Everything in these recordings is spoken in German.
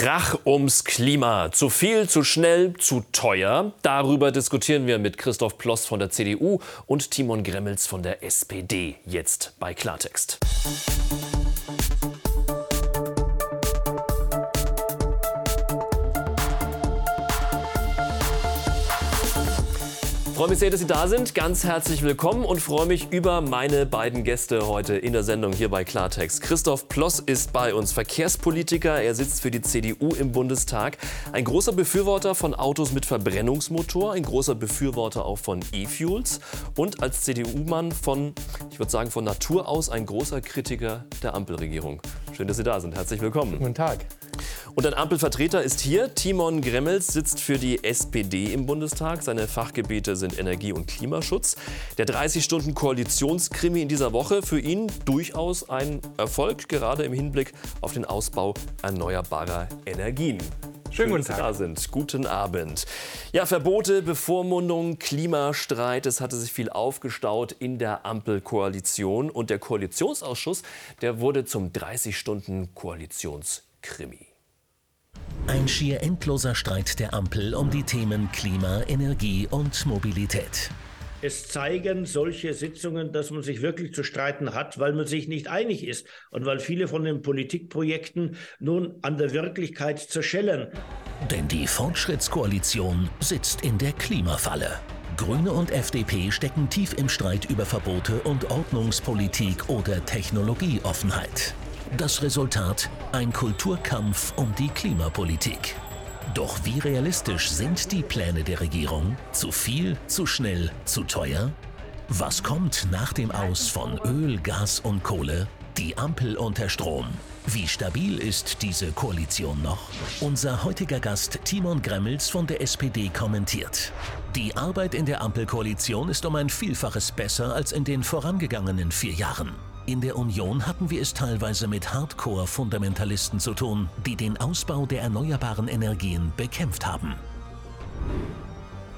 Krach ums Klima. Zu viel, zu schnell, zu teuer. Darüber diskutieren wir mit Christoph Ploss von der CDU und Timon Gremmels von der SPD. Jetzt bei Klartext. Freue mich sehr, dass Sie da sind. Ganz herzlich willkommen und freue mich über meine beiden Gäste heute in der Sendung hier bei Klartext. Christoph Ploss ist bei uns Verkehrspolitiker. Er sitzt für die CDU im Bundestag. Ein großer Befürworter von Autos mit Verbrennungsmotor, ein großer Befürworter auch von E-Fuels und als CDU-Mann von, ich würde sagen, von Natur aus ein großer Kritiker der Ampelregierung. Schön, dass Sie da sind. Herzlich willkommen. Guten Tag. Und ein Ampelvertreter ist hier. Timon Gremmels sitzt für die SPD im Bundestag. Seine Fachgebiete sind Energie- und Klimaschutz. Der 30-Stunden-Koalitionskrimi in dieser Woche für ihn durchaus ein Erfolg, gerade im Hinblick auf den Ausbau erneuerbarer Energien. Schön, guten Tag. da sind. Guten Abend. Ja, Verbote, Bevormundung, Klimastreit, es hatte sich viel aufgestaut in der Ampelkoalition. Und der Koalitionsausschuss, der wurde zum 30-Stunden-Koalitionskrimi. Ein schier endloser Streit der Ampel um die Themen Klima, Energie und Mobilität. Es zeigen solche Sitzungen, dass man sich wirklich zu streiten hat, weil man sich nicht einig ist und weil viele von den Politikprojekten nun an der Wirklichkeit zerschellen. Denn die Fortschrittskoalition sitzt in der Klimafalle. Grüne und FDP stecken tief im Streit über Verbote und Ordnungspolitik oder Technologieoffenheit. Das Resultat ein Kulturkampf um die Klimapolitik. Doch wie realistisch sind die Pläne der Regierung? Zu viel, zu schnell, zu teuer? Was kommt nach dem Aus von Öl, Gas und Kohle? Die Ampel unter Strom. Wie stabil ist diese Koalition noch? Unser heutiger Gast Timon Gremmels von der SPD kommentiert. Die Arbeit in der Ampelkoalition ist um ein Vielfaches besser als in den vorangegangenen vier Jahren. In der Union hatten wir es teilweise mit Hardcore-Fundamentalisten zu tun, die den Ausbau der erneuerbaren Energien bekämpft haben.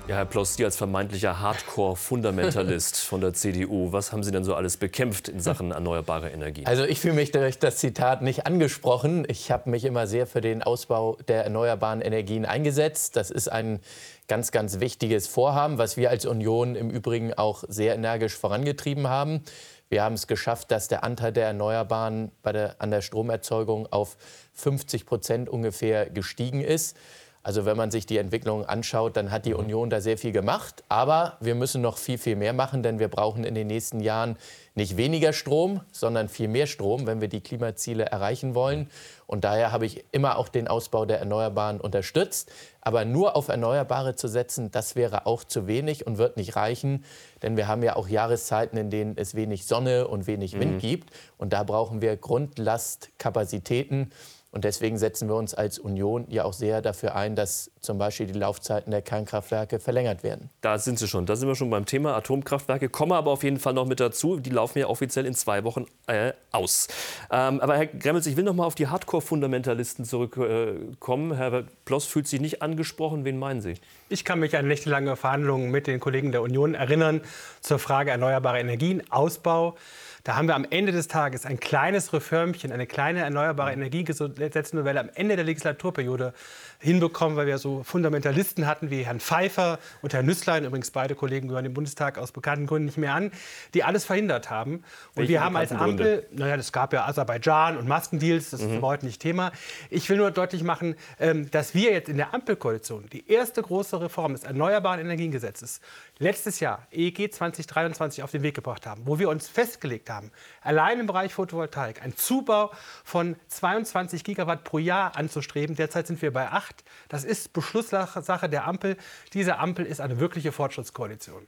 Ja, Herr Ploss, Sie als vermeintlicher Hardcore-Fundamentalist von der CDU, was haben Sie denn so alles bekämpft in Sachen erneuerbare Energien? Also ich fühle mich durch das Zitat nicht angesprochen. Ich habe mich immer sehr für den Ausbau der erneuerbaren Energien eingesetzt. Das ist ein ganz, ganz wichtiges Vorhaben, was wir als Union im Übrigen auch sehr energisch vorangetrieben haben. Wir haben es geschafft, dass der Anteil der Erneuerbaren bei der, an der Stromerzeugung auf 50 Prozent ungefähr gestiegen ist. Also wenn man sich die Entwicklung anschaut, dann hat die mhm. Union da sehr viel gemacht. Aber wir müssen noch viel, viel mehr machen, denn wir brauchen in den nächsten Jahren nicht weniger Strom, sondern viel mehr Strom, wenn wir die Klimaziele erreichen wollen. Und daher habe ich immer auch den Ausbau der Erneuerbaren unterstützt. Aber nur auf Erneuerbare zu setzen, das wäre auch zu wenig und wird nicht reichen. Denn wir haben ja auch Jahreszeiten, in denen es wenig Sonne und wenig Wind mhm. gibt. Und da brauchen wir Grundlastkapazitäten. Und deswegen setzen wir uns als Union ja auch sehr dafür ein, dass zum Beispiel die Laufzeiten der Kernkraftwerke verlängert werden. Da sind Sie schon. Da sind wir schon beim Thema Atomkraftwerke. Kommen aber auf jeden Fall noch mit dazu. Die laufen ja offiziell in zwei Wochen äh, aus. Ähm, aber Herr Gremmels, ich will noch mal auf die Hardcore-Fundamentalisten zurückkommen. Äh, Herr Ploss fühlt sich nicht angesprochen. Wen meinen Sie? Ich kann mich an nächtelange Verhandlungen mit den Kollegen der Union erinnern zur Frage erneuerbare Energien, Ausbau. Da haben wir am Ende des Tages ein kleines Reformchen, eine kleine erneuerbare Energiegesetznovelle am Ende der Legislaturperiode hinbekommen, weil wir so Fundamentalisten hatten wie Herrn Pfeiffer und Herrn Nüsslein, übrigens beide Kollegen gehören dem Bundestag aus bekannten Gründen nicht mehr an, die alles verhindert haben. Und Welche wir haben als Ampel, naja, es gab ja Aserbaidschan und Maskendeals, das mhm. ist heute nicht Thema. Ich will nur deutlich machen, ähm, dass wir jetzt in der Ampelkoalition die erste große Reform des Erneuerbaren Energiengesetzes letztes Jahr, EEG 2023, auf den Weg gebracht haben, wo wir uns festgelegt haben, allein im Bereich Photovoltaik einen Zubau von 22 Gigawatt pro Jahr anzustreben. Derzeit sind wir bei 8. Das ist Beschlusssache der Ampel. Diese Ampel ist eine wirkliche Fortschrittskoalition.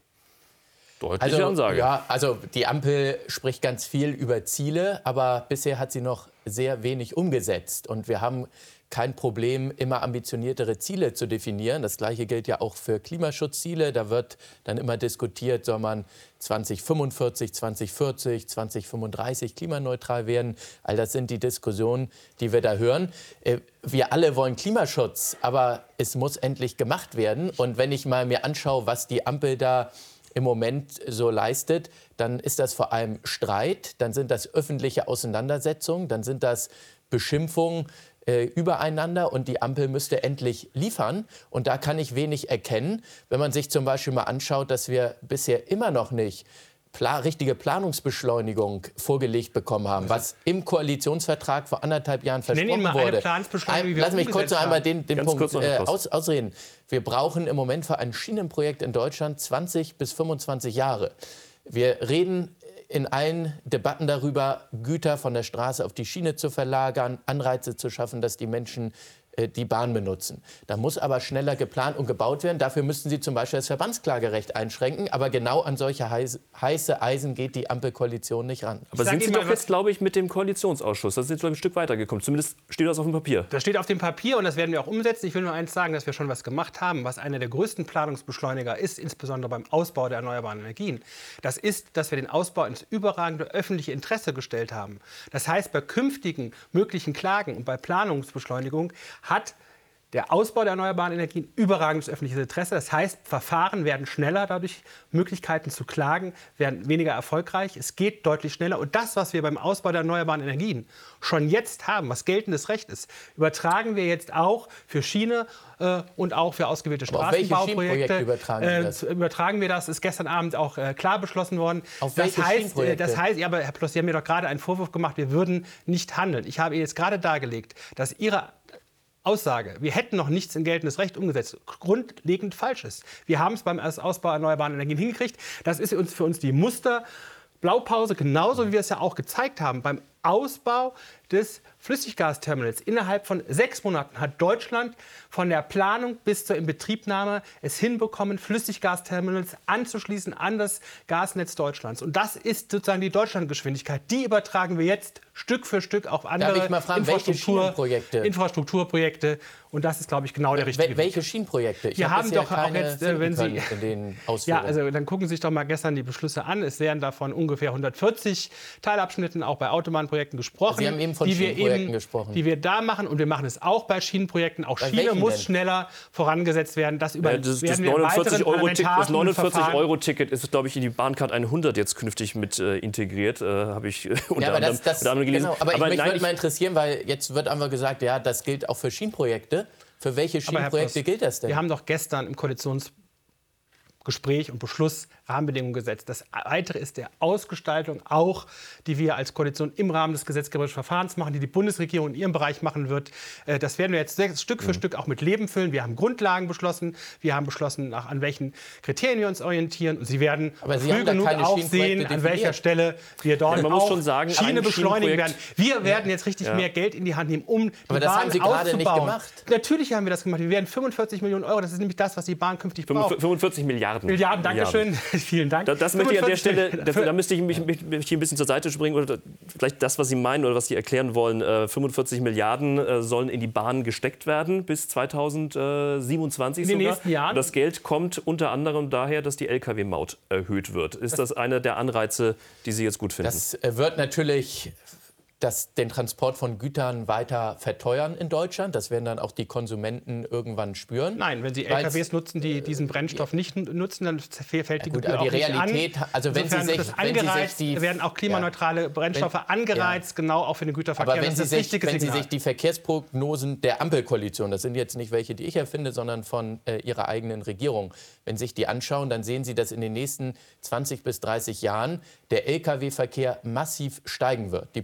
Deutliche also, Ansage. Ja, also die Ampel spricht ganz viel über Ziele, aber bisher hat sie noch sehr wenig umgesetzt. Und wir haben kein Problem, immer ambitioniertere Ziele zu definieren. Das Gleiche gilt ja auch für Klimaschutzziele. Da wird dann immer diskutiert, soll man 2045, 2040, 2035 klimaneutral werden. All das sind die Diskussionen, die wir da hören. Äh, wir alle wollen Klimaschutz, aber es muss endlich gemacht werden. Und wenn ich mal mir anschaue, was die Ampel da im Moment so leistet, dann ist das vor allem Streit, dann sind das öffentliche Auseinandersetzungen, dann sind das Beschimpfungen, äh, übereinander und die Ampel müsste endlich liefern. Und da kann ich wenig erkennen, wenn man sich zum Beispiel mal anschaut, dass wir bisher immer noch nicht Pla richtige Planungsbeschleunigung vorgelegt bekommen haben, was im Koalitionsvertrag vor anderthalb Jahren versprochen wurde. Ein, lass mich kurz noch einmal den, den Punkt äh, aus, ausreden. Wir brauchen im Moment für ein Schienenprojekt in Deutschland 20 bis 25 Jahre. Wir reden in allen Debatten darüber, Güter von der Straße auf die Schiene zu verlagern, Anreize zu schaffen, dass die Menschen die Bahn benutzen. Da muss aber schneller geplant und gebaut werden. Dafür müssten Sie zum Beispiel das Verbandsklagerecht einschränken. Aber genau an solche heiße Eisen geht die Ampelkoalition nicht ran. Aber sind Sie doch jetzt, glaube ich, mit dem Koalitionsausschuss, das ist jetzt ein Stück weitergekommen. Zumindest steht das auf dem Papier. Das steht auf dem Papier und das werden wir auch umsetzen. Ich will nur eins sagen, dass wir schon was gemacht haben, was einer der größten Planungsbeschleuniger ist, insbesondere beim Ausbau der erneuerbaren Energien. Das ist, dass wir den Ausbau ins überragende öffentliche Interesse gestellt haben. Das heißt, bei künftigen möglichen Klagen und bei Planungsbeschleunigung hat der Ausbau der erneuerbaren Energien überragendes öffentliches Interesse. Das heißt, Verfahren werden schneller, dadurch Möglichkeiten zu klagen werden weniger erfolgreich. Es geht deutlich schneller. Und das, was wir beim Ausbau der erneuerbaren Energien schon jetzt haben, was geltendes Recht ist, übertragen wir jetzt auch für Schiene äh, und auch für ausgewählte Straßenbauprojekte. Übertragen, wir das? Äh, übertragen wir das? Ist gestern Abend auch äh, klar beschlossen worden. Auf das heißt, äh, das heißt, ja, aber Herr Ploss, Sie haben mir doch gerade einen Vorwurf gemacht, wir würden nicht handeln. Ich habe Ihnen jetzt gerade dargelegt, dass Ihre Aussage, wir hätten noch nichts in geltendes Recht umgesetzt, grundlegend falsch ist. Wir haben es beim Ausbau erneuerbarer Energien hingekriegt. Das ist für uns die Musterblaupause, genauso wie wir es ja auch gezeigt haben beim Ausbau des Flüssiggasterminals. Innerhalb von sechs Monaten hat Deutschland von der Planung bis zur Inbetriebnahme es hinbekommen, Flüssiggasterminals anzuschließen an das Gasnetz Deutschlands. Und das ist sozusagen die Deutschlandgeschwindigkeit. Die übertragen wir jetzt Stück für Stück auf andere Darf ich mal fragen, Infrastruktur, welche Infrastrukturprojekte. Und das ist, glaube ich, genau der richtige Weg. Welche Schienenprojekte? Ich Wir haben doch auch jetzt, äh, wenn Sie Ja, also dann gucken Sie sich doch mal gestern die Beschlüsse an. Es werden davon ungefähr 140 Teilabschnitten auch bei Autobahnprojekten gesprochen. Sie haben eben von die wir eben, gesprochen. Die wir da machen und wir machen es auch bei Schienenprojekten. Auch bei Schiene muss denn? schneller vorangesetzt werden. Das, über, ja, das, das 49 Euro das 49 Euro Ticket ist, glaube ich, in die Bahncard 100 jetzt künftig mit äh, integriert. Äh, Habe ich unter, ja, aber das, das, anderem gelesen. Genau, aber, aber mich würde mal interessieren, weil jetzt wird einfach gesagt, ja, das gilt auch für Schienenprojekte. Für welche Schienenprojekte gilt das denn? Wir haben doch gestern im Koalitionsgespräch und Beschluss Rahmenbedingungen gesetzt. Das Weitere ist der Ausgestaltung auch, die wir als Koalition im Rahmen des gesetzgeberischen Verfahrens machen, die die Bundesregierung in ihrem Bereich machen wird. Äh, das werden wir jetzt Stück für mhm. Stück auch mit Leben füllen. Wir haben Grundlagen beschlossen. Wir haben beschlossen, nach, an welchen Kriterien wir uns orientieren. Und Sie werden Aber Sie früh genug auch sehen, an welcher Stelle wir dort ja, auch sagen, Schiene beschleunigen werden. Wir werden jetzt richtig ja. mehr Geld in die Hand nehmen, um die Aber das Bahn haben Sie gerade nicht gemacht. Natürlich haben wir das gemacht. Wir werden 45 Millionen Euro, das ist nämlich das, was die Bahn künftig braucht. 45 Milliarden. Milliarden, Dankeschön. Vielen Dank. Das, das möchte ich an der Stelle, da, da müsste ich mich, mich, mich, hier ein bisschen zur Seite springen oder vielleicht das, was Sie meinen oder was Sie erklären wollen. Äh, 45 Milliarden äh, sollen in die Bahn gesteckt werden bis 2027 in den nächsten Jahren. Das Geld kommt unter anderem daher, dass die Lkw-Maut erhöht wird. Ist das einer der Anreize, die Sie jetzt gut finden? Das äh, wird natürlich das, den Transport von Gütern weiter verteuern in Deutschland. Das werden dann auch die Konsumenten irgendwann spüren. Nein, wenn Sie LKWs nutzen, die diesen Brennstoff nicht nutzen, dann fällt die ja, gut, Gebühr aber die Realität, an. also wenn Insofern Sie sich, wenn Sie sich die, werden auch klimaneutrale Brennstoffe wenn, angereizt, ja. genau auch für den Güterverkehr. Aber wenn, Sie sich, wenn Sie sich die Verkehrsprognosen der Ampelkoalition, das sind jetzt nicht welche, die ich erfinde, sondern von äh, Ihrer eigenen Regierung, wenn Sie sich die anschauen, dann sehen Sie, dass in den nächsten 20 bis 30 Jahren der Lkw-Verkehr massiv steigen wird. Die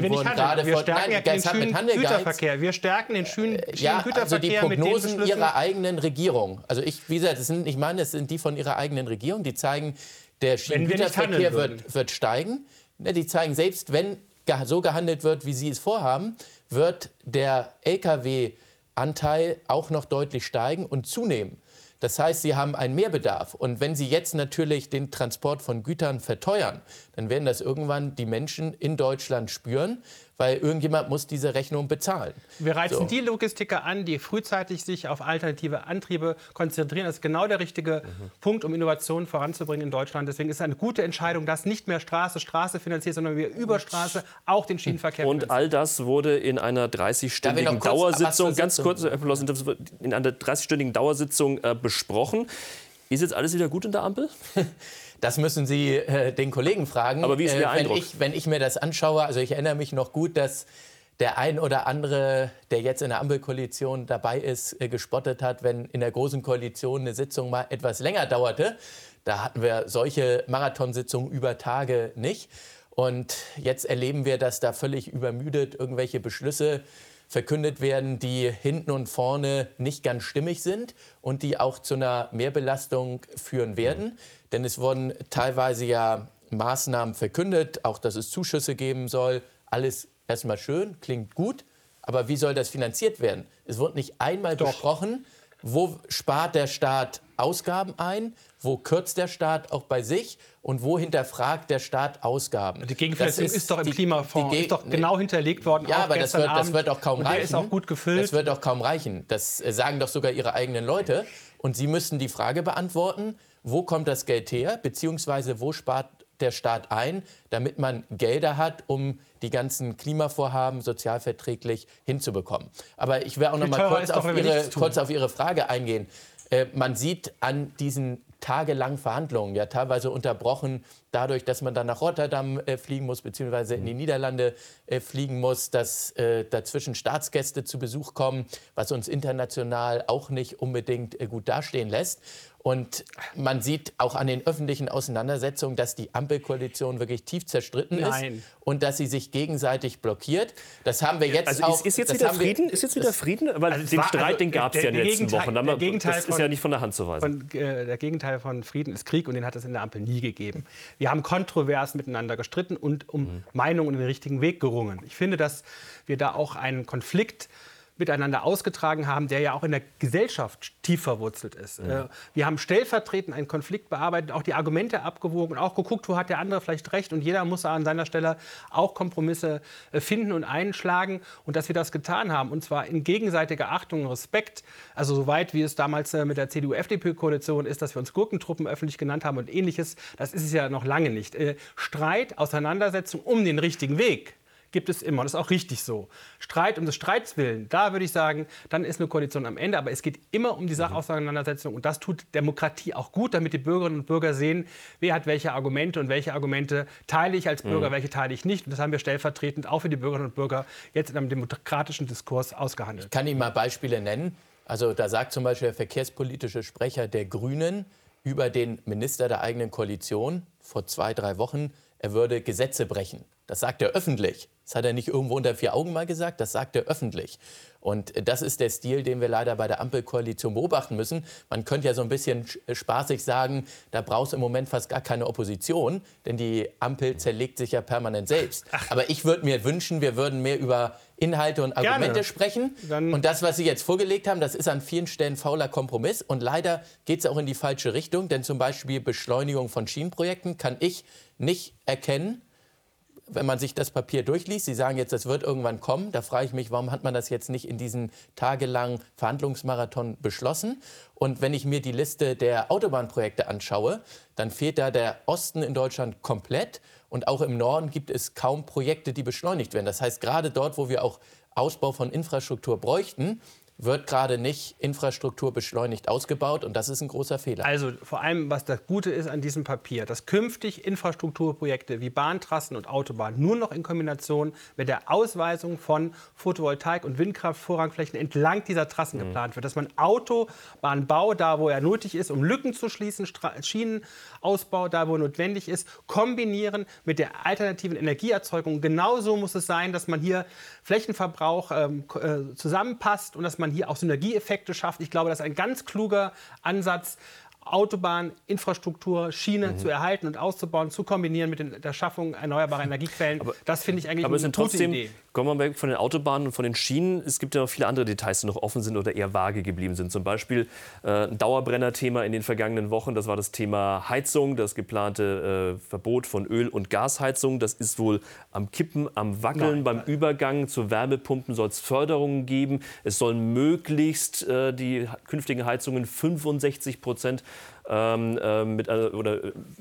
Prognosen wurden gerade wir stärken Nein, ja den schönen Güterverkehr. Wir stärken den schönen, äh, ja, Güterverkehr also die Prognosen Ihrer eigenen Regierung. Also ich, wie gesagt, das sind, ich meine, das sind die von Ihrer eigenen Regierung. Die zeigen, der Schienengüterverkehr wird, wird steigen. Die zeigen, selbst wenn so gehandelt wird, wie Sie es vorhaben, wird der Lkw-Anteil auch noch deutlich steigen und zunehmen. Das heißt, sie haben einen Mehrbedarf. Und wenn sie jetzt natürlich den Transport von Gütern verteuern, dann werden das irgendwann die Menschen in Deutschland spüren weil irgendjemand muss diese Rechnung bezahlen. Wir reizen so. die Logistiker an, die frühzeitig sich auf alternative Antriebe konzentrieren. Das ist genau der richtige mhm. Punkt, um Innovationen voranzubringen in Deutschland. Deswegen ist es eine gute Entscheidung, dass nicht mehr Straße Straße finanziert, sondern wir über Straße auch den Schienenverkehr Und all das wurde in einer 30-stündigen Dauersitzung, ganz kurz, in einer 30-stündigen Dauersitzung äh, besprochen. Ist jetzt alles wieder gut in der Ampel? Das müssen Sie äh, den Kollegen fragen. Aber wie ist Ihr äh, wenn Eindruck? Ich, wenn ich mir das anschaue, also ich erinnere mich noch gut, dass der ein oder andere, der jetzt in der Ampelkoalition dabei ist, äh, gespottet hat, wenn in der Großen Koalition eine Sitzung mal etwas länger dauerte. Da hatten wir solche Marathonsitzungen über Tage nicht. Und jetzt erleben wir, dass da völlig übermüdet irgendwelche Beschlüsse verkündet werden, die hinten und vorne nicht ganz stimmig sind und die auch zu einer Mehrbelastung führen werden. Denn es wurden teilweise ja Maßnahmen verkündet, auch dass es Zuschüsse geben soll. Alles erstmal schön, klingt gut. Aber wie soll das finanziert werden? Es wird nicht einmal Doch. besprochen, wo spart der Staat Ausgaben ein, wo kürzt der Staat auch bei sich und wo hinterfragt der Staat Ausgaben. Die Gegenfinanzierung ist, ist, doch im die, Klimafonds die, ist doch genau hinterlegt worden. Ja, aber das wird, das wird auch kaum reichen. Der ist auch gut gefüllt. Das wird auch kaum reichen. Das äh, sagen doch sogar Ihre eigenen Leute. Und Sie müssen die Frage beantworten, wo kommt das Geld her, beziehungsweise wo spart der Staat ein, damit man Gelder hat, um die ganzen Klimavorhaben sozialverträglich hinzubekommen. Aber ich will auch noch mal kurz, auf Ihre, kurz auf Ihre Frage eingehen. Äh, man sieht an diesen tagelangen Verhandlungen, ja teilweise unterbrochen dadurch, dass man dann nach Rotterdam äh, fliegen muss, beziehungsweise in die Niederlande äh, fliegen muss, dass äh, dazwischen Staatsgäste zu Besuch kommen, was uns international auch nicht unbedingt äh, gut dastehen lässt. Und man sieht auch an den öffentlichen Auseinandersetzungen, dass die Ampelkoalition wirklich tief zerstritten Nein. ist und dass sie sich gegenseitig blockiert. Das haben wir jetzt also auch. Ist, ist jetzt wieder Frieden? Ist jetzt wieder Frieden? Weil also den war, Streit, also, den gab es ja in den letzten Wochen. Das ist ja nicht von der Hand zu weisen. Von, äh, der Gegenteil von Frieden ist Krieg und den hat es in der Ampel nie gegeben. Wir haben kontrovers miteinander gestritten und um mhm. Meinungen und den richtigen Weg gerungen. Ich finde, dass wir da auch einen Konflikt miteinander ausgetragen haben, der ja auch in der Gesellschaft tief verwurzelt ist. Ja. Äh, wir haben stellvertretend einen Konflikt bearbeitet, auch die Argumente abgewogen, auch geguckt, wo hat der andere vielleicht recht und jeder muss an seiner Stelle auch Kompromisse äh, finden und einschlagen und dass wir das getan haben und zwar in gegenseitiger Achtung und Respekt, also soweit wie es damals äh, mit der CDU-FDP-Koalition ist, dass wir uns Gurkentruppen öffentlich genannt haben und ähnliches, das ist es ja noch lange nicht. Streit, Auseinandersetzung um den richtigen Weg gibt es immer. Und das ist auch richtig so. Streit um des Streits willen, da würde ich sagen, dann ist eine Koalition am Ende. Aber es geht immer um die Sachauseinandersetzung. Und das tut Demokratie auch gut, damit die Bürgerinnen und Bürger sehen, wer hat welche Argumente und welche Argumente teile ich als Bürger, mhm. welche teile ich nicht. Und das haben wir stellvertretend auch für die Bürgerinnen und Bürger jetzt in einem demokratischen Diskurs ausgehandelt. Ich kann Ihnen mal Beispiele nennen. Also da sagt zum Beispiel der verkehrspolitische Sprecher der Grünen über den Minister der eigenen Koalition vor zwei, drei Wochen, er würde Gesetze brechen. Das sagt er öffentlich. Das hat er nicht irgendwo unter vier Augen mal gesagt, das sagt er öffentlich. Und das ist der Stil, den wir leider bei der Ampelkoalition beobachten müssen. Man könnte ja so ein bisschen spaßig sagen, da braucht es im Moment fast gar keine Opposition, denn die Ampel zerlegt sich ja permanent selbst. Ach. Aber ich würde mir wünschen, wir würden mehr über Inhalte und Argumente Gerne. sprechen. Dann und das, was Sie jetzt vorgelegt haben, das ist an vielen Stellen fauler Kompromiss. Und leider geht es auch in die falsche Richtung, denn zum Beispiel Beschleunigung von Schienenprojekten kann ich nicht erkennen, wenn man sich das Papier durchliest, Sie sagen jetzt, das wird irgendwann kommen, da frage ich mich, warum hat man das jetzt nicht in diesem tagelangen Verhandlungsmarathon beschlossen? Und wenn ich mir die Liste der Autobahnprojekte anschaue, dann fehlt da der Osten in Deutschland komplett. Und auch im Norden gibt es kaum Projekte, die beschleunigt werden. Das heißt, gerade dort, wo wir auch Ausbau von Infrastruktur bräuchten, wird gerade nicht Infrastruktur beschleunigt ausgebaut und das ist ein großer Fehler. Also vor allem, was das Gute ist an diesem Papier, dass künftig Infrastrukturprojekte wie Bahntrassen und Autobahnen nur noch in Kombination mit der Ausweisung von Photovoltaik- und Windkraftvorrangflächen entlang dieser Trassen mhm. geplant wird, dass man Autobahnbau, da wo er nötig ist, um Lücken zu schließen, Stra Schienenausbau, da wo notwendig ist, kombinieren mit der alternativen Energieerzeugung. Genauso muss es sein, dass man hier Flächenverbrauch ähm, äh, zusammenpasst und dass man man hier auch Synergieeffekte schafft. Ich glaube, das ist ein ganz kluger Ansatz. Autobahn, Infrastruktur, Schiene mhm. zu erhalten und auszubauen, zu kombinieren mit der Schaffung erneuerbarer Energiequellen. Aber, das finde ich eigentlich aber eine gute trotzdem, Idee. Kommen wir weg von den Autobahnen und von den Schienen. Es gibt ja noch viele andere Details, die noch offen sind oder eher vage geblieben sind. Zum Beispiel äh, ein Dauerbrenner-Thema in den vergangenen Wochen. Das war das Thema Heizung, das geplante äh, Verbot von Öl- und Gasheizung. Das ist wohl am Kippen, am Wackeln. Nein, Beim nein. Übergang zu Wärmepumpen soll es Förderungen geben. Es sollen möglichst äh, die künftigen Heizungen 65 Prozent ähm, äh, mit, äh, oder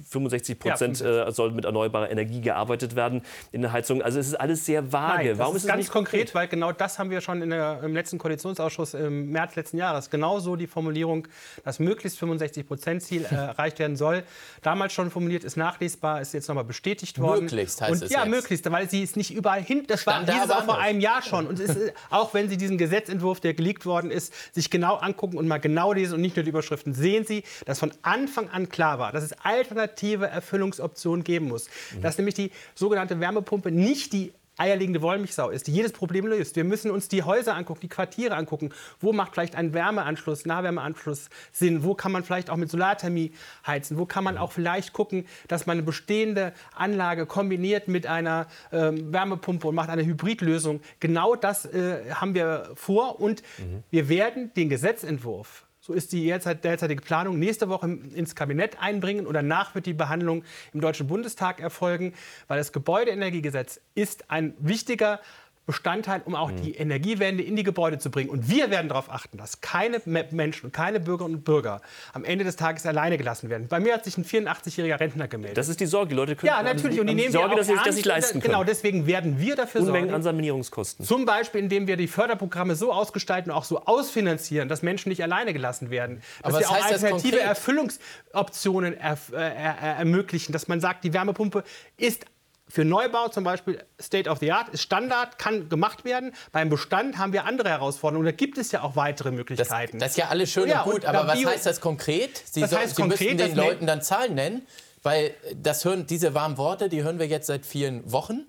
65 Prozent ja, soll mit erneuerbarer Energie gearbeitet werden in der Heizung. Also es ist alles sehr vage. Nein, Warum ist, ist ganz konkret, konkret, weil genau das haben wir schon der, im letzten Koalitionsausschuss im März letzten Jahres genau so die Formulierung, dass möglichst 65 Prozent Ziel äh, erreicht werden soll. Damals schon formuliert, ist nachlesbar, ist jetzt nochmal bestätigt worden. Möglichst heißt und, es Ja, jetzt. möglichst, weil sie ist nicht überall hin. Das Stand war dieses auch vor einem Jahr schon. Und ist, auch wenn Sie diesen Gesetzentwurf, der geleakt worden ist, sich genau angucken und mal genau lesen und nicht nur die Überschriften, sehen Sie, dass von Anfang an klar war, dass es alternative Erfüllungsoptionen geben muss. Mhm. Dass nämlich die sogenannte Wärmepumpe nicht die eierlegende Wollmilchsau ist, die jedes Problem löst. Wir müssen uns die Häuser angucken, die Quartiere angucken. Wo macht vielleicht ein Wärmeanschluss, Nahwärmeanschluss Sinn? Wo kann man vielleicht auch mit Solarthermie heizen? Wo kann man auch vielleicht gucken, dass man eine bestehende Anlage kombiniert mit einer ähm, Wärmepumpe und macht eine Hybridlösung? Genau das äh, haben wir vor und mhm. wir werden den Gesetzentwurf so ist die derzeitige Planung, nächste Woche ins Kabinett einbringen und danach wird die Behandlung im Deutschen Bundestag erfolgen, weil das Gebäudeenergiegesetz ist ein wichtiger Bestandteil, um auch mhm. die Energiewende in die Gebäude zu bringen. Und wir werden darauf achten, dass keine Menschen und keine Bürgerinnen und Bürger am Ende des Tages alleine gelassen werden. Bei mir hat sich ein 84-jähriger Rentner gemeldet. Das ist die Sorge. Die Leute können ja, natürlich. Und die nehmen Sorge, wir auch dass sie das nicht leisten können. Genau, deswegen werden wir dafür Unmengen sorgen. an Sanierungskosten. Zum Beispiel, indem wir die Förderprogramme so ausgestalten und auch so ausfinanzieren, dass Menschen nicht alleine gelassen werden. Dass Aber wir auch alternative Erfüllungsoptionen er, er, er, ermöglichen. Dass man sagt, die Wärmepumpe ist für Neubau zum Beispiel State of the Art ist Standard, kann gemacht werden. Beim Bestand haben wir andere Herausforderungen. Da gibt es ja auch weitere Möglichkeiten. Das, das ist ja alles schön ja, und gut, und aber was Bio heißt das konkret? Sie, das heißt so, Sie konkret, müssten den Leuten dann Zahlen nennen, weil das hören, diese warmen Worte, die hören wir jetzt seit vielen Wochen.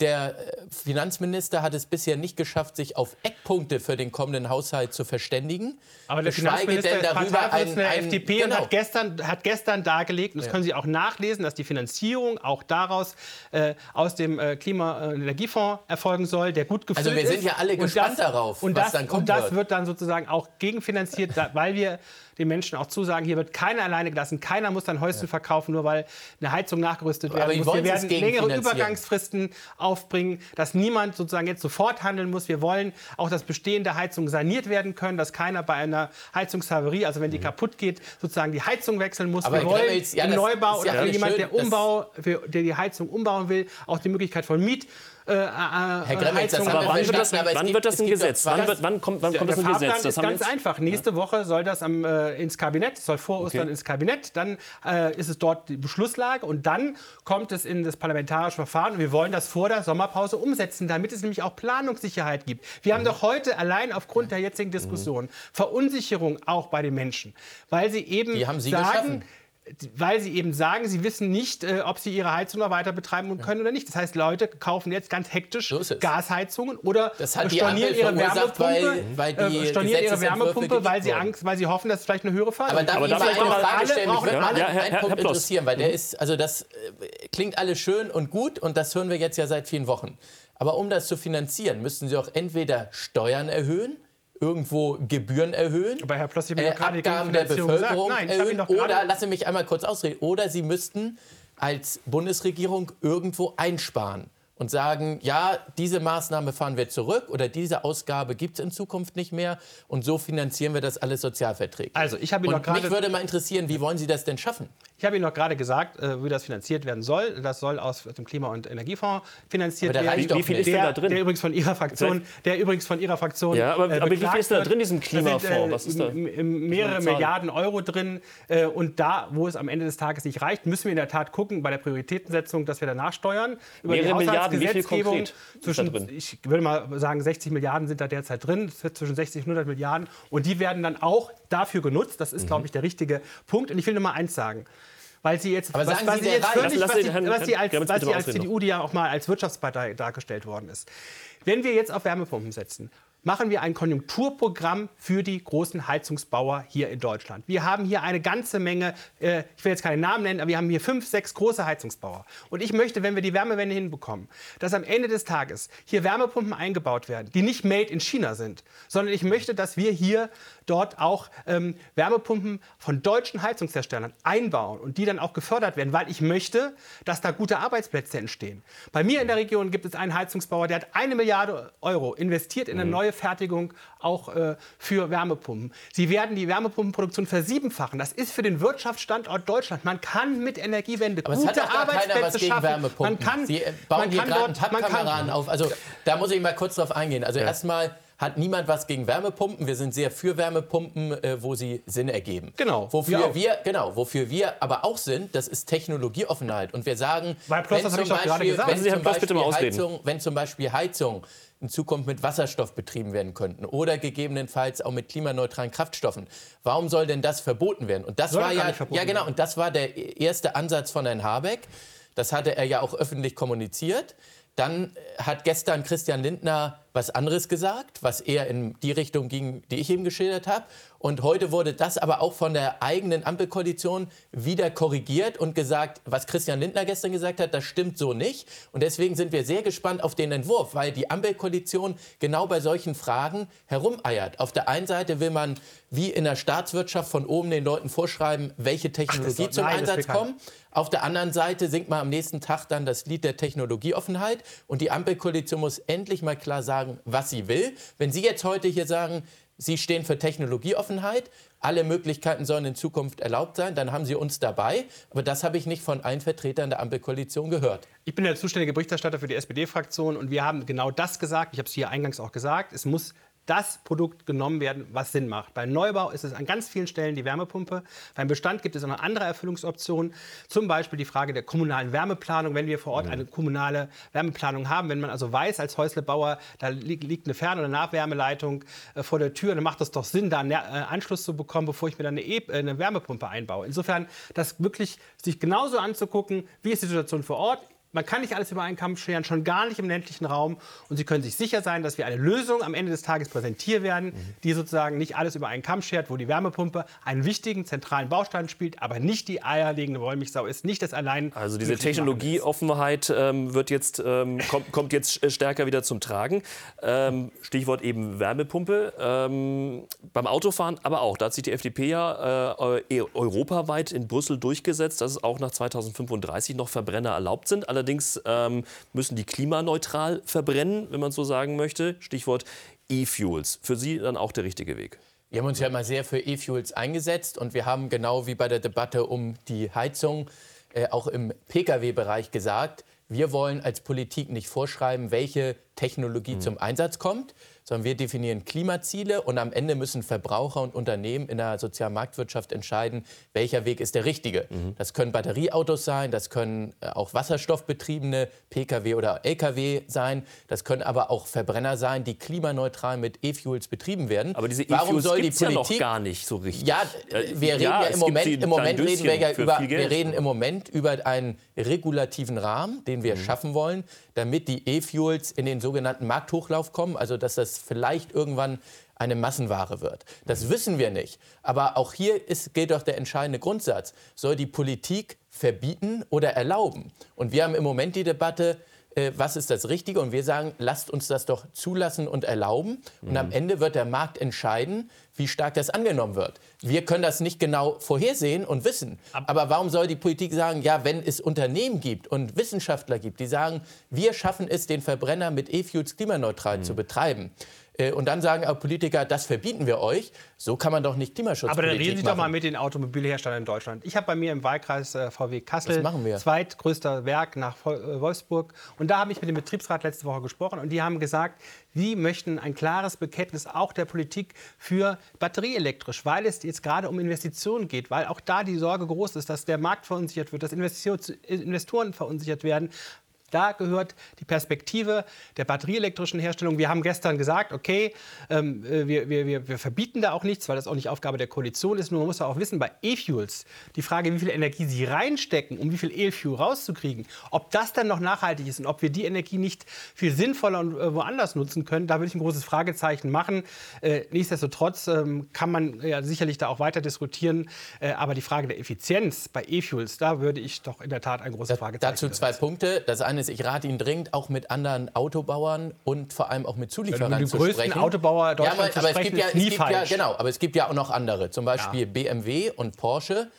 Der äh, Finanzminister hat es bisher nicht geschafft, sich auf Eckpunkte für den kommenden Haushalt zu verständigen. Aber der Finanzminister denn darüber ein, der ein, FDP genau. und hat gestern, hat gestern dargelegt, und das ja. können Sie auch nachlesen, dass die Finanzierung auch daraus äh, aus dem äh, Klima- und Energiefonds erfolgen soll, der gut gefüllt ist. Also wir sind ja alle gespannt das, darauf, und was das, dann kommt. Und das wird dann sozusagen auch gegenfinanziert, weil wir den Menschen auch zusagen, hier wird keiner alleine gelassen, keiner muss sein Häuschen ja. verkaufen, nur weil eine Heizung nachgerüstet werden muss. Wir werden längere Übergangsfristen aufbringen, dass niemand sozusagen jetzt sofort handeln muss. Wir wollen auch, dass bestehende Heizungen saniert werden können, dass keiner bei einer Heizungshaverie, also wenn die mhm. kaputt geht, sozusagen die Heizung wechseln muss. Aber wir wollen ja, im Neubau oder für jemand, der, Umbau, der die Heizung umbauen will, auch die Möglichkeit von Miet äh, äh, Herr Gremmels, das aber wann wird das, wann gibt, wird das ein Gesetz? Wann, wird, wann, kommt, wann kommt das ein Gesetz? Das ist ganz einfach. Nächste Woche soll das am, äh, ins Kabinett, soll vor Ostern okay. ins Kabinett, dann äh, ist es dort die Beschlusslage und dann kommt es in das parlamentarische Verfahren und wir wollen das vor der Sommerpause umsetzen, damit es nämlich auch Planungssicherheit gibt. Wir mhm. haben doch heute allein aufgrund der jetzigen Diskussion mhm. Verunsicherung auch bei den Menschen, weil sie eben die haben sie sagen, geschaffen weil sie eben sagen, sie wissen nicht, äh, ob sie ihre Heizung noch weiter betreiben können ja. oder nicht. Das heißt, Leute kaufen jetzt ganz hektisch so Gasheizungen oder stornieren ihre Wärmepumpe, weil, weil äh, stornieren ihre Wärmepumpe, weil sie Angst, weil sie hoffen, dass es vielleicht eine höhere Förderung Aber, aber darf ich eine Frage stellen? Mich würde mal ja, einen Punkt interessieren, weil der mhm. ist, also das äh, klingt alles schön und gut und das hören wir jetzt ja seit vielen Wochen. Aber um das zu finanzieren, müssten Sie auch entweder Steuern erhöhen irgendwo Gebühren erhöhen, Aber Herr Ploss, äh, Abgaben der Bevölkerung Nein, erhöhen oder, lassen Sie mich einmal kurz ausreden, oder Sie müssten als Bundesregierung irgendwo einsparen und sagen, ja, diese Maßnahme fahren wir zurück oder diese Ausgabe gibt es in Zukunft nicht mehr und so finanzieren wir das alles sozialverträglich. Also ich habe noch gerade... Mich würde mal interessieren, wie wollen Sie das denn schaffen? Ich habe Ihnen noch gerade gesagt, äh, wie das finanziert werden soll. Das soll aus dem Klima- und Energiefonds finanziert aber werden. Wie viel ist der, da drin? Der übrigens von Ihrer Fraktion, der übrigens von Ihrer Fraktion. Ja, aber, äh, aber wie viel ist da drin in diesem Klimafonds? Sind, äh, Was ist da? Mehrere Milliarden Euro drin. Und da, wo es am Ende des Tages nicht reicht, müssen wir in der Tat gucken bei der Prioritätensetzung, dass wir danach steuern. Über mehrere die Milliarden, wie viel konkret? Zwischen, ich würde mal sagen, 60 Milliarden sind da derzeit drin, zwischen 60 und 100 Milliarden. Und die werden dann auch dafür genutzt. Das ist, mhm. glaube ich, der richtige Punkt. Und ich will nur mal eins sagen weil sie jetzt, was, was sie jetzt völlig, was, sie, was sie als, was sie als CDU, die ja auch mal als Wirtschaftspartei dargestellt worden ist. Wenn wir jetzt auf Wärmepumpen setzen, machen wir ein Konjunkturprogramm für die großen Heizungsbauer hier in Deutschland. Wir haben hier eine ganze Menge, äh, ich will jetzt keine Namen nennen, aber wir haben hier fünf, sechs große Heizungsbauer. Und ich möchte, wenn wir die Wärmewende hinbekommen, dass am Ende des Tages hier Wärmepumpen eingebaut werden, die nicht made in China sind, sondern ich möchte, dass wir hier dort auch ähm, Wärmepumpen von deutschen Heizungsherstellern einbauen und die dann auch gefördert werden, weil ich möchte, dass da gute Arbeitsplätze entstehen. Bei mir in der Region gibt es einen Heizungsbauer, der hat eine Milliarde Euro investiert in eine mhm. neue Neufertigung auch äh, für Wärmepumpen. Sie werden die Wärmepumpenproduktion versiebenfachen. Das ist für den Wirtschaftsstandort Deutschland. Man kann mit Energiewende Aber gute es hat auch gar keiner was gegen schaffen. Wärmepumpen. Man kann, Sie äh, bauen man hier gerade Pappkameraden kann, auf. Also da muss ich mal kurz drauf eingehen. Also erstmal hat niemand was gegen Wärmepumpen. Wir sind sehr für Wärmepumpen, äh, wo sie Sinn ergeben. Genau, Wofür wir wir, genau, wofür wir aber auch sind, das ist Technologieoffenheit. Und wir sagen, Weil Plus, wenn, zum ich doch gerade Beispiel, zum. Heizung, wenn zum Beispiel Heizung in Zukunft mit Wasserstoff betrieben werden könnten oder gegebenenfalls auch mit klimaneutralen Kraftstoffen. Warum soll denn das verboten werden? Und das Soll war ja, ja genau, werden. und das war der erste Ansatz von Herrn Habeck. Das hatte er ja auch öffentlich kommuniziert. Dann hat gestern Christian Lindner was anderes gesagt, was eher in die Richtung ging, die ich eben geschildert habe. Und heute wurde das aber auch von der eigenen Ampelkoalition wieder korrigiert und gesagt, was Christian Lindner gestern gesagt hat, das stimmt so nicht. Und deswegen sind wir sehr gespannt auf den Entwurf, weil die Ampelkoalition genau bei solchen Fragen herumeiert. Auf der einen Seite will man wie in der Staatswirtschaft von oben den Leuten vorschreiben, welche Technologie soll- zum nein, Einsatz kommt. Auf der anderen Seite singt man am nächsten Tag dann das Lied der Technologieoffenheit. Und die Ampelkoalition muss endlich mal klar sagen, was sie will. Wenn Sie jetzt heute hier sagen, Sie stehen für Technologieoffenheit, alle Möglichkeiten sollen in Zukunft erlaubt sein, dann haben Sie uns dabei. Aber das habe ich nicht von allen Vertretern der Ampelkoalition gehört. Ich bin der zuständige Berichterstatter für die SPD-Fraktion und wir haben genau das gesagt. Ich habe es hier eingangs auch gesagt. Es muss das Produkt genommen werden, was Sinn macht. Bei Neubau ist es an ganz vielen Stellen die Wärmepumpe. Beim Bestand gibt es auch noch andere Erfüllungsoptionen. Zum Beispiel die Frage der kommunalen Wärmeplanung, wenn wir vor Ort eine kommunale Wärmeplanung haben. Wenn man also weiß als Häuslebauer, da li liegt eine Fern- oder Nachwärmeleitung äh, vor der Tür, dann macht es doch Sinn, da einen äh, Anschluss zu bekommen, bevor ich mir dann eine, e äh, eine Wärmepumpe einbaue. Insofern, das wirklich sich genauso anzugucken, wie ist die Situation vor Ort. Man kann nicht alles über einen Kamm scheren, schon gar nicht im ländlichen Raum. Und Sie können sich sicher sein, dass wir eine Lösung am Ende des Tages präsentieren werden, die sozusagen nicht alles über einen Kamm schert, wo die Wärmepumpe einen wichtigen zentralen Baustein spielt, aber nicht die eierlegende Wollmilchsau ist, nicht das allein. Also diese. Technologieoffenheit ähm, wird jetzt, ähm, kommt, kommt jetzt stärker wieder zum Tragen. Ähm, Stichwort eben Wärmepumpe. Ähm, beim Autofahren aber auch. Da hat sich die FDP ja äh, eu- europaweit in Brüssel durchgesetzt, dass es auch nach 2035 noch Verbrenner erlaubt sind. Allerdings ähm, müssen die klimaneutral verbrennen, wenn man so sagen möchte. Stichwort E-Fuels. Für Sie dann auch der richtige Weg. Wir haben uns ja mal sehr für E-Fuels eingesetzt und wir haben genau wie bei der Debatte um die Heizung äh, auch im Pkw-Bereich gesagt, wir wollen als Politik nicht vorschreiben, welche Technologie zum Einsatz kommt, sondern wir definieren Klimaziele und am Ende müssen Verbraucher und Unternehmen in der sozialen Marktwirtschaft entscheiden, welcher Weg ist der richtige. Das können Batterieautos sein, das können äh, auch wasserstoffbetriebene Pkw oder Lkw sein, das können aber auch Verbrenner sein, die klimaneutral mit E-Fuels betrieben werden. Aber diese Warum E-Fuels soll die gibt's ja noch Politik gar nicht so richtig. ja, Äh, wir reden ja, ja, im Moment, im Moment reden wir ja über, wir reden im Moment über einen regulativen Rahmen, den Mhm. wir schaffen wollen, damit die E-Fuels in den sogenannten Markthochlauf kommen, also dass das vielleicht irgendwann eine Massenware wird. Mhm. Das wissen wir nicht. Aber auch hier ist, gilt doch der entscheidende Grundsatz. Soll die Politik verbieten oder erlauben? Und wir haben im Moment die Debatte, äh, was ist das Richtige? Und wir sagen, lasst uns das doch zulassen und erlauben. Und am Ende wird der Markt entscheiden, wie stark das angenommen wird. Wir können das nicht genau vorhersehen und wissen. Aber warum soll die Politik sagen, ja, wenn es Unternehmen gibt und Wissenschaftler gibt, die sagen, wir schaffen es, den Verbrenner mit E-Fuels klimaneutral zu betreiben. Äh, Und dann sagen auch Politiker, das verbieten wir euch. So kann man doch nicht Klimaschutzpolitik Aber dann reden Sie machen. doch mal mit den Automobilherstellern in Deutschland. Ich habe bei mir im Wahlkreis äh, VW Kassel, machen wir? zweitgrößter Werk nach äh, Wolfsburg. Und da habe ich mit dem Betriebsrat letzte Woche gesprochen und die haben gesagt, sie möchten ein klares Bekenntnis auch der Politik für batterieelektrisch, weil es jetzt gerade um Investitionen geht, weil auch da die Sorge groß ist, dass der Markt verunsichert wird, dass Investoren verunsichert werden. Da gehört die Perspektive der batterieelektrischen Herstellung. Wir haben gestern gesagt, okay, ähm, äh, wir, wir, wir, verbieten da auch nichts, weil das auch nicht Aufgabe der Koalition ist. Nur man muss auch wissen, bei E-Fuels, die Frage, wie viel Energie sie reinstecken, um wie viel E-Fuel rauszukriegen, ob das dann noch nachhaltig ist und ob wir die Energie nicht viel sinnvoller und äh, woanders nutzen können, da würde ich ein großes Fragezeichen machen. Äh, nichtsdestotrotz ähm, kann man ja sicherlich da auch weiter diskutieren. Äh, aber die Frage der Effizienz bei E-Fuels, da würde ich doch in der Tat ein großes Fragezeichen Dazu zwei Punkte. Das eine ist, ich rate Ihnen dringend, auch mit anderen Autobauern und vor allem auch mit Zulieferern Ja, die zu größten sprechen. Autobauer Deutschlands ja, aber, aber es sprechen, gibt ja, es nie gibt ja, falsch. genau, aber es gibt ja auch noch andere. Zum Beispiel BMW und Porsche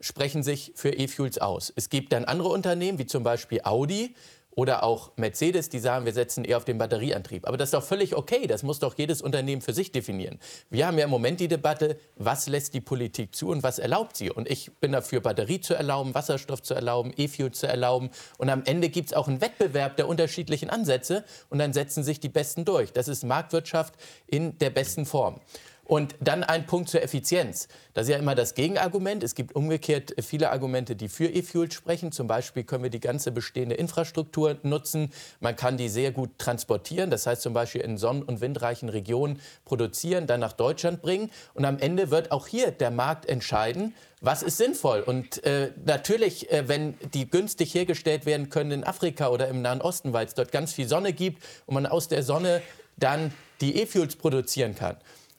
sprechen sich für E-Fuels aus. Es gibt dann andere Unternehmen, wie zum Beispiel Audi oder auch Mercedes, die sagen, wir setzen eher auf den Batterieantrieb. Aber das ist doch völlig okay. Das muss doch jedes Unternehmen für sich definieren. Wir haben ja im Moment die Debatte, was lässt die Politik zu und was erlaubt sie. Und ich bin dafür, Batterie zu erlauben, Wasserstoff zu erlauben, E-Fuel zu erlauben. Und am Ende gibt es auch einen Wettbewerb der unterschiedlichen Ansätze. Und dann setzen sich die Besten durch. Das ist Marktwirtschaft in der besten Form. Und dann ein Punkt zur Effizienz. Das ist ja immer das Gegenargument. Es gibt umgekehrt viele Argumente, die für E-Fuel sprechen. Zum Beispiel können wir die ganze bestehende Infrastruktur nutzen. Man kann die sehr gut transportieren. Das heißt zum Beispiel in sonn- und windreichen Regionen produzieren, dann nach Deutschland bringen. Und am Ende wird auch hier der Markt entscheiden, was ist sinnvoll. Und äh, natürlich, äh, wenn die günstig hergestellt werden können in Afrika oder im Nahen Osten, weil es dort ganz viel Sonne gibt und man aus der Sonne dann die E-Fuels produzieren kann.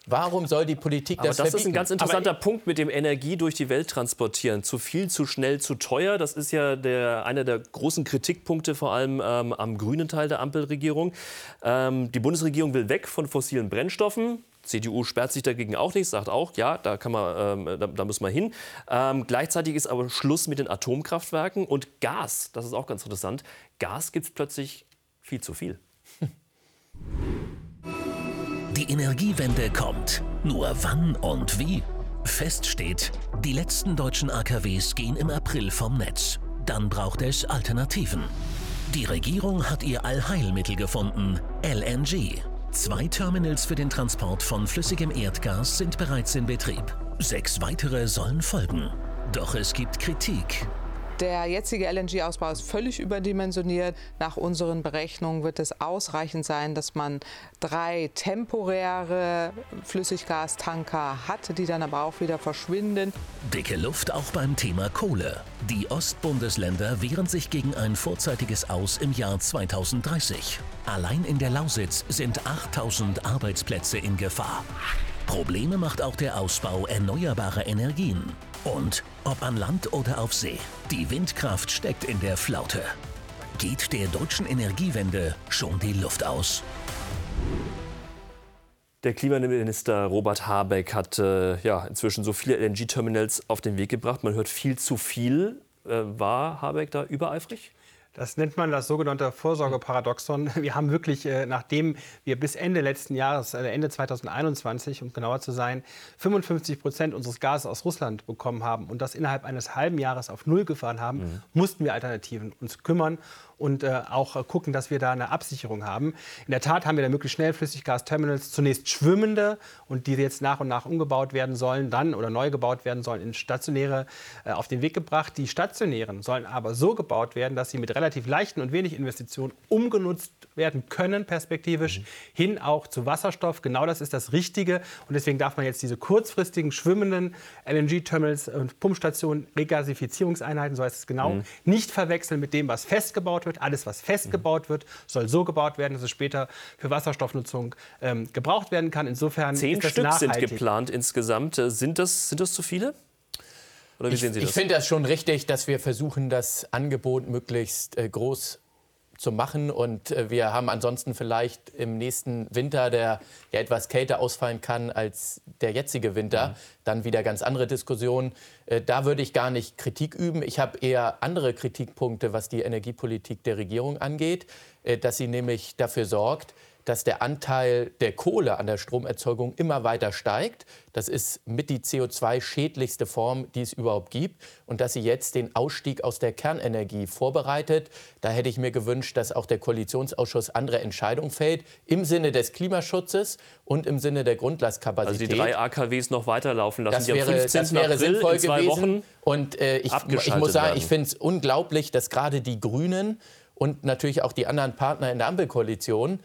Warum soll die Politik das Aber das verbieten? ist ein ganz interessanter Punkt mit dem Energie durch die Welt transportieren. Zu viel, zu schnell, zu teuer. Das ist ja der, einer der großen Kritikpunkte vor allem ähm, am grünen Teil der Ampelregierung. Ähm, die Bundesregierung will weg von fossilen Brennstoffen. CDU sperrt sich dagegen auch nicht, sagt auch, ja, da, kann man, ähm, da, da muss man hin. Ähm, gleichzeitig ist aber Schluss mit den Atomkraftwerken und Gas, das ist auch ganz interessant. Gas gibt es plötzlich viel zu viel. Die Energiewende kommt. Nur wann und wie? Fest steht, die letzten deutschen AKWs gehen im April vom Netz. Dann braucht es Alternativen. Die Regierung hat ihr Allheilmittel gefunden, LNG. Zwei Terminals für den Transport von flüssigem Erdgas sind bereits in Betrieb. Sechs weitere sollen folgen. Doch es gibt Kritik. Der jetzige LNG-Ausbau ist völlig überdimensioniert. Nach unseren Berechnungen wird es ausreichend sein, dass man drei temporäre Flüssiggastanker hat, die dann aber auch wieder verschwinden. Dicke Luft auch beim Thema Kohle. Die Ostbundesländer wehren sich gegen ein vorzeitiges Aus im Jahr 2030. Allein in der Lausitz sind 8000 Arbeitsplätze in Gefahr. Probleme macht auch der Ausbau erneuerbarer Energien. Und ob an Land oder auf See, die Windkraft steckt in der Flaute. Geht der deutschen Energiewende schon die Luft aus? Der Klimaminister Robert Habeck hat äh, ja, inzwischen so viele LNG-Terminals auf den Weg gebracht. Man hört viel zu viel. Äh, war Habeck da übereifrig? Das nennt man das sogenannte Vorsorgeparadoxon. Wir haben wirklich, äh, nachdem wir bis Ende letzten Jahres, äh, Ende 2021, um genauer zu sein, 55 Prozent unseres Gases aus Russland bekommen haben und das innerhalb eines halben Jahres auf Null gefahren haben, mhm. mussten wir Alternativen uns kümmern und äh, auch äh, gucken, dass wir da eine Absicherung haben. In der Tat haben wir da möglichst schnell Flüssiggasterminals, zunächst schwimmende und die jetzt nach und nach umgebaut werden sollen, dann oder neu gebaut werden sollen, in stationäre äh, auf den Weg gebracht. Die stationären sollen aber so gebaut werden, dass sie mit relativ leichten und wenig Investitionen umgenutzt werden können, perspektivisch, mhm. hin auch zu Wasserstoff. Genau das ist das Richtige. Und deswegen darf man jetzt diese kurzfristigen schwimmenden LNG-Terminals und Pumpstationen, Regasifizierungseinheiten, so heißt es genau, mhm. nicht verwechseln mit dem, was festgebaut wird. Alles, was festgebaut wird, soll so gebaut werden, dass es später für Wasserstoffnutzung ähm, gebraucht werden kann. Insofern Zehn ist das Stück nachhaltig. sind geplant insgesamt. Äh, sind das, sind das zu viele? Oder wie ich, sehen Sie das? Ich finde das schon richtig, dass wir versuchen, das Angebot möglichst äh, groß zu machen. Und äh, wir haben ansonsten vielleicht im nächsten Winter, der ja etwas kälter ausfallen kann als der jetzige Winter, mhm. dann wieder ganz andere Diskussionen. Äh, da würde ich gar nicht Kritik üben. Ich habe eher andere Kritikpunkte, was die Energiepolitik der Regierung angeht, äh, dass sie nämlich dafür sorgt, dass der Anteil der Kohle an der Stromerzeugung immer weiter steigt. Das ist mit die CO2-schädlichste Form, die es überhaupt gibt. Und dass sie jetzt den Ausstieg aus der Kernenergie vorbereitet. Da hätte ich mir gewünscht, dass auch der Koalitionsausschuss andere Entscheidungen fällt. Im Sinne des Klimaschutzes und im Sinne der Grundlastkapazität. Also die drei AKWs noch weiterlaufen lassen. Das wäre, das wäre sinnvoll gewesen. Wochen und äh, ich, ich muss sagen, werden. ich finde es unglaublich, dass gerade die Grünen und natürlich auch die anderen Partner in der Ampelkoalition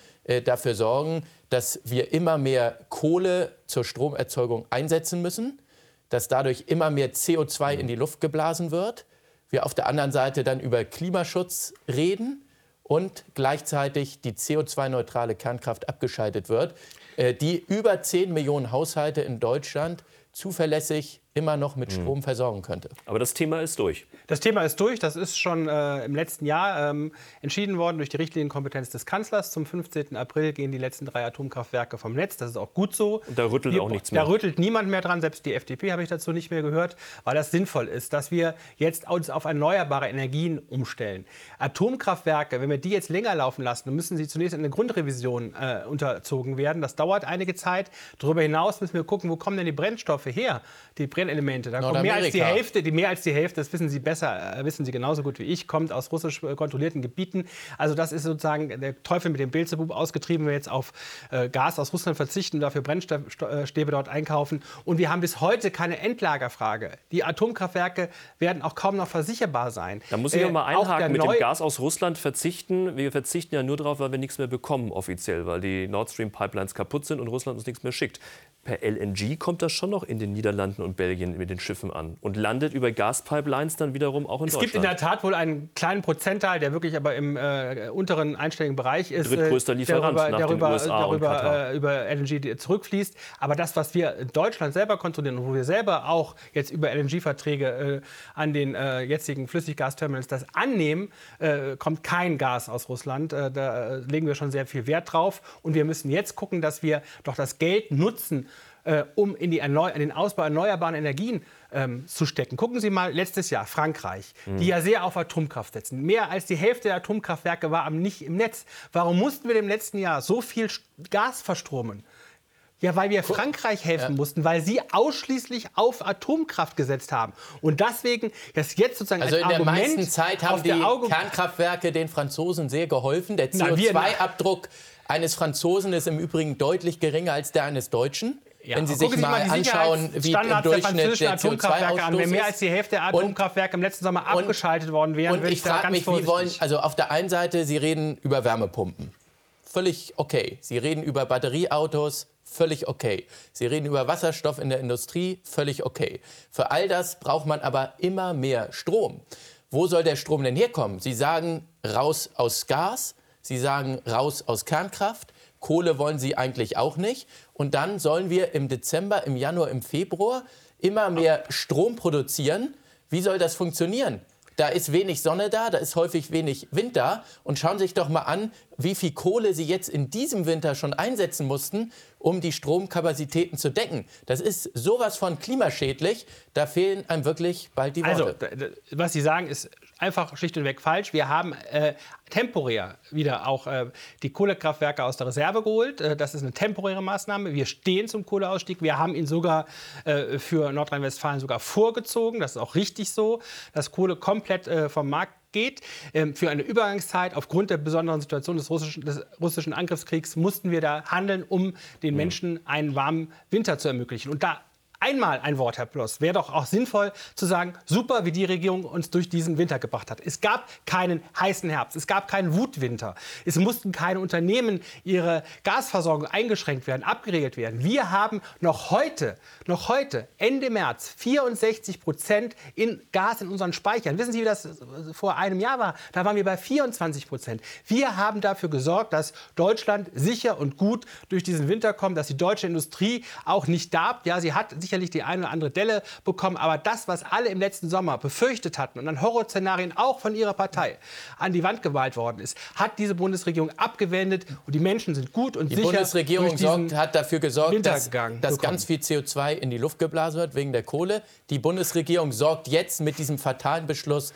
dafür sorgen, dass wir immer mehr Kohle zur Stromerzeugung einsetzen müssen, dass dadurch immer mehr CO2 in die Luft geblasen wird, wir auf der anderen Seite dann über Klimaschutz reden und gleichzeitig die CO2-neutrale Kernkraft abgeschaltet wird, äh, die über 10 Millionen Haushalte in Deutschland zuverlässig immer noch mit Strom versorgen könnte. Aber das Thema ist durch. Das Thema ist durch. Das ist schon äh, im letzten Jahr ähm, entschieden worden durch die Richtlinienkompetenz des Kanzlers. Zum 15. April gehen die letzten drei Atomkraftwerke vom Netz. Das ist auch gut so. Und da rüttelt Die- auch nichts mehr. Da rüttelt niemand mehr dran. Selbst die FDP habe ich dazu nicht mehr gehört, weil das sinnvoll ist, dass wir jetzt uns auf erneuerbare Energien umstellen. Atomkraftwerke, wenn wir die jetzt länger laufen lassen, dann müssen sie zunächst in eine Grundrevision äh, unterzogen werden. Das dauert einige Zeit. Darüber hinaus müssen wir gucken, wo kommen denn die Brennstoffe her, die Brennelemente. Da kommt mehr als die. Hälfte, die mehr als die Hälfte, das wissen Sie besser, äh, wissen Sie genauso gut wie ich, kommt aus russisch äh, kontrollierten Gebieten. Also das ist sozusagen der Teufel mit dem Beelzebub ausgetrieben, wenn wir jetzt auf äh, Gas aus Russland verzichten, dafür Brennstäbe dort einkaufen. Und wir haben bis heute keine Endlagerfrage. Die Atomkraftwerke werden auch kaum noch versicherbar sein. Da muss ich Äh, noch mal einhaken, mit dem Gas aus Russland verzichten. Wir verzichten ja nur darauf, weil wir nichts mehr bekommen offiziell, weil die Nord Stream Pipelines kaputt sind und Russland uns nichts mehr schickt. Per LNG kommt das schon noch in den Niederlanden und Belgien mit den Schiffen an und landet über Gaspipelines dann wiederum auch in Es Deutschland. gibt in der Tat wohl einen kleinen Prozentteil, der wirklich aber im äh, unteren einstelligen Bereich ist. äh, Drittgrößter Lieferant darüber, nach den darüber, USA und darüber, Katar. äh, über LNG zurückfließt. Aber das, was wir in Deutschland selber kontrollieren und wo wir selber auch jetzt über LNG-Verträge äh, an den äh, jetzigen Flüssiggasterminals das annehmen, äh, kommt kein Gas aus Russland. Äh, da äh, legen wir schon sehr viel Wert drauf. Und wir müssen jetzt gucken, dass wir doch das Geld nutzen, äh, um in, die erneu in den Ausbau erneuerbaren Energien ähm, zu stecken. Gucken Sie mal letztes Jahr Frankreich, die ja sehr auf Atomkraft setzen. Mehr als die Hälfte der Atomkraftwerke war am nicht im Netz. Warum mussten wir im letzten Jahr so viel Gas verstromen? Ja, weil wir Frankreich helfen mussten, weil sie ausschließlich auf Atomkraft gesetzt haben. Und deswegen, das jetzt sozusagen Also ein in der Argument meisten Zeit haben die der Augen Kernkraftwerke den Franzosen sehr geholfen. Der Na, wir- CO2-Abdruck eines Franzosen ist im Übrigen deutlich geringer als der eines Deutschen. Ja, Wenn Sie sich mal anschauen, wie im der Durchschnitt französischen der Atomkraftwerke an. Wenn CO2-Ausstoß mehr als die Hälfte der Und- Atomkraftwerke im letzten Sommer abgeschaltet worden wären, Und ich da frage mich, wie wollen, also auf der einen Seite, Sie reden über Wärmepumpen. Völlig okay. Sie reden über Batterieautos. Völlig okay. Sie reden über Wasserstoff in der Industrie. Völlig okay. Für all das braucht man aber immer mehr Strom. Wo soll der Strom denn herkommen? Sie sagen raus aus Gas. Sie sagen raus aus Kernkraft. Kohle wollen Sie eigentlich auch nicht. Und dann sollen wir im Dezember, im Januar, im Februar immer mehr Strom produzieren. Wie soll das funktionieren? Da ist wenig Sonne da, da ist häufig wenig Wind da. Und schauen Sie sich doch mal an, wie viel Kohle Sie jetzt in diesem Winter schon einsetzen mussten, um die Stromkapazitäten zu decken. Das ist sowas von klimaschädlich. Da fehlen einem wirklich bald die Also, Worte. d- was Sie sagen, ist einfach schlicht und weg falsch. Wir haben äh, temporär wieder auch äh, die Kohlekraftwerke aus der Reserve geholt. Äh, das ist eine temporäre Maßnahme. Wir stehen zum Kohleausstieg. Wir haben ihn sogar äh, für Nordrhein-Westfalen sogar vorgezogen. Das ist auch richtig so, dass Kohle komplett äh, vom Markt geht. Ähm, für eine Übergangszeit aufgrund der besonderen Situation des russischen, des russischen Angriffskriegs mussten wir da handeln, um den Menschen einen warmen Winter zu ermöglichen. Und da einmal ein Wort, Herr Ploss, wäre doch auch sinnvoll zu sagen, super, wie die Regierung uns durch diesen Winter gebracht hat. Es gab keinen heißen Herbst, es gab keinen Wutwinter. Es mussten keine Unternehmen ihre Gasversorgung eingeschränkt werden, abgeregelt werden. Wir haben noch heute, noch heute, Ende März, 64 Prozent in Gas in unseren Speichern. Wissen Sie, wie das vor einem Jahr war? Da waren wir bei 24 Prozent. Wir haben dafür gesorgt, dass Deutschland sicher und gut durch diesen Winter kommt, dass die deutsche Industrie auch nicht darbt. Ja, sie hat sicherlich die eine oder andere Delle bekommen, aber das, was alle im letzten Sommer befürchtet hatten und an Horrorszenarien auch von ihrer Partei an die Wand gewalt worden ist, hat diese Bundesregierung abgewendet und die Menschen sind gut und Die sicher Bundesregierung durch diesen sorgt, hat dafür gesorgt, dass, dass ganz viel CO2 in die Luft geblasen wird wegen der Kohle. Die Bundesregierung sorgt jetzt mit diesem fatalen Beschluss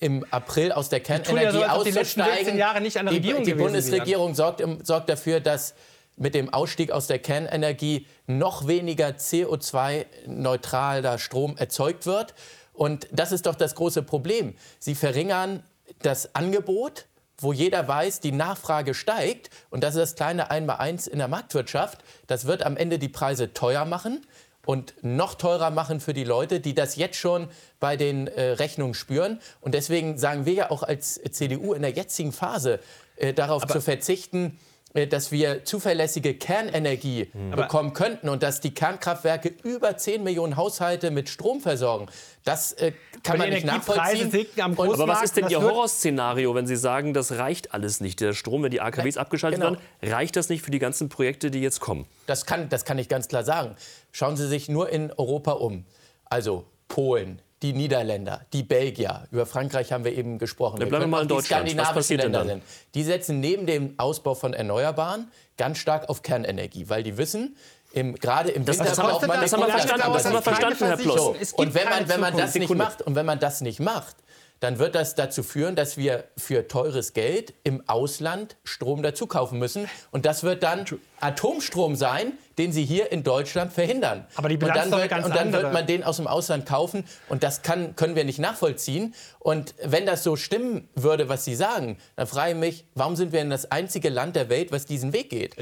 im April aus der tun ja Kernenergie so, die auszusteigen. 16 Jahre nicht an der die, Regierung die gewesen Bundesregierung sorgt, sorgt dafür, dass mit dem Ausstieg aus der Kernenergie noch weniger CO2-neutraler Strom erzeugt wird. Und das ist doch das große Problem. Sie verringern das Angebot, wo jeder weiß, die Nachfrage steigt. Und das ist das kleine Einmaleins in der Marktwirtschaft. Das wird am Ende die Preise teuer machen und noch teurer machen für die Leute, die das jetzt schon bei den äh, Rechnungen spüren. Und deswegen sagen wir ja auch als CDU in der jetzigen Phase äh, darauf zu verzichten, dass wir zuverlässige Kernenergie mhm. bekommen könnten und dass die Kernkraftwerke über 10 Millionen Haushalte mit Strom versorgen. Das äh, kann man nicht nachvollziehen. Aber was ist denn Ihr Horrorszenario, wenn Sie sagen, das reicht alles nicht? Der Strom, wenn die AKWs abgeschaltet genau. werden, reicht das nicht für die ganzen Projekte, die jetzt kommen? Das kann, das kann ich ganz klar sagen. Schauen Sie sich nur in Europa um. Also Polen, die Niederländer, die Belgier, über Frankreich haben wir eben gesprochen. Wir bleiben wir mal in Deutschland. Skandinavischen Länder sind. Die setzen neben dem Ausbau von Erneuerbaren ganz stark auf Kernenergie, weil die wissen, im, gerade im das, Winter das, braucht man das haben wir verstanden, das haben wir verstanden, Herr Ploss. So. Und wenn man, wenn man das nicht macht und wenn man das nicht macht, dann wird das dazu führen, dass wir für teures Geld im Ausland Strom dazu kaufen müssen. Und das wird dann Atomstrom sein, den sie hier in Deutschland verhindern. Aber die Bilanz und dann, wird, ganz und dann wird man den aus dem Ausland kaufen und das kann, können wir nicht nachvollziehen. Und wenn das so stimmen würde, was Sie sagen, dann frage ich mich, warum sind wir denn das einzige Land der Welt, was diesen Weg geht?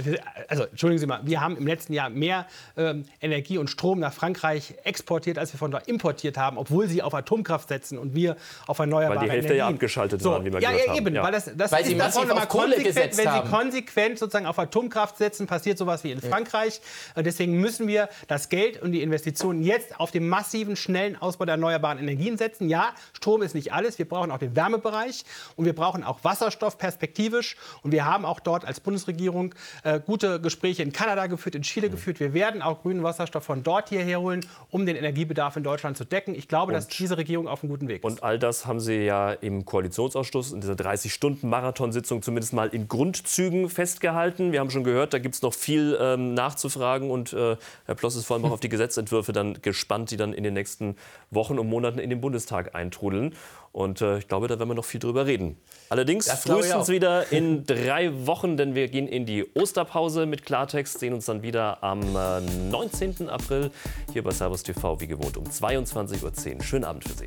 Also entschuldigen Sie mal, wir haben im letzten Jahr mehr ähm, Energie und Strom nach Frankreich exportiert, als wir von dort importiert haben, obwohl sie auf Atomkraft setzen und wir auf erneuerbare Energien. Weil die Hälfte Energien. ja abgeschaltet so, waren, wie wir ja, gehört ja, eben, haben. Weil, das, das weil sie massiv auf Kohle gesetzt wenn haben. Wenn Sie konsequent sozusagen auf Atomkraft setzen, passiert sowas wie in Frankreich. Ja. Deswegen müssen wir das Geld und die Investitionen jetzt auf den massiven, schnellen Ausbau der erneuerbaren Energien setzen. Ja, Strom ist nicht alles. Wir brauchen auch den Wärmebereich und wir brauchen auch Wasserstoff perspektivisch. Und wir haben auch dort als Bundesregierung äh, gute Gespräche in Kanada geführt, in Chile mhm. geführt. Wir werden auch grünen Wasserstoff von dort hierher holen, um den Energiebedarf in Deutschland zu decken. Ich glaube, und, dass diese Regierung auf einem guten Weg ist. Und all das haben Sie ja im Koalitionsausschuss in dieser 30-Stunden-Marathonsitzung zumindest mal in Grundzügen festgehalten. Wir haben schon gehört, da gibt es noch viel ähm, nachzufragen und äh, Herr Ploss ist vor allem auch auf die Gesetzentwürfe dann gespannt, die dann in den nächsten Wochen und Monaten in den Bundestag eintrudeln. Und äh, ich glaube, da werden wir noch viel drüber reden. Allerdings frühestens wieder in drei Wochen, denn wir gehen in die Osterpause mit Klartext, sehen uns dann wieder am äh, 19. April hier bei Servus TV, wie gewohnt um 22.10 Uhr. Schönen Abend für Sie.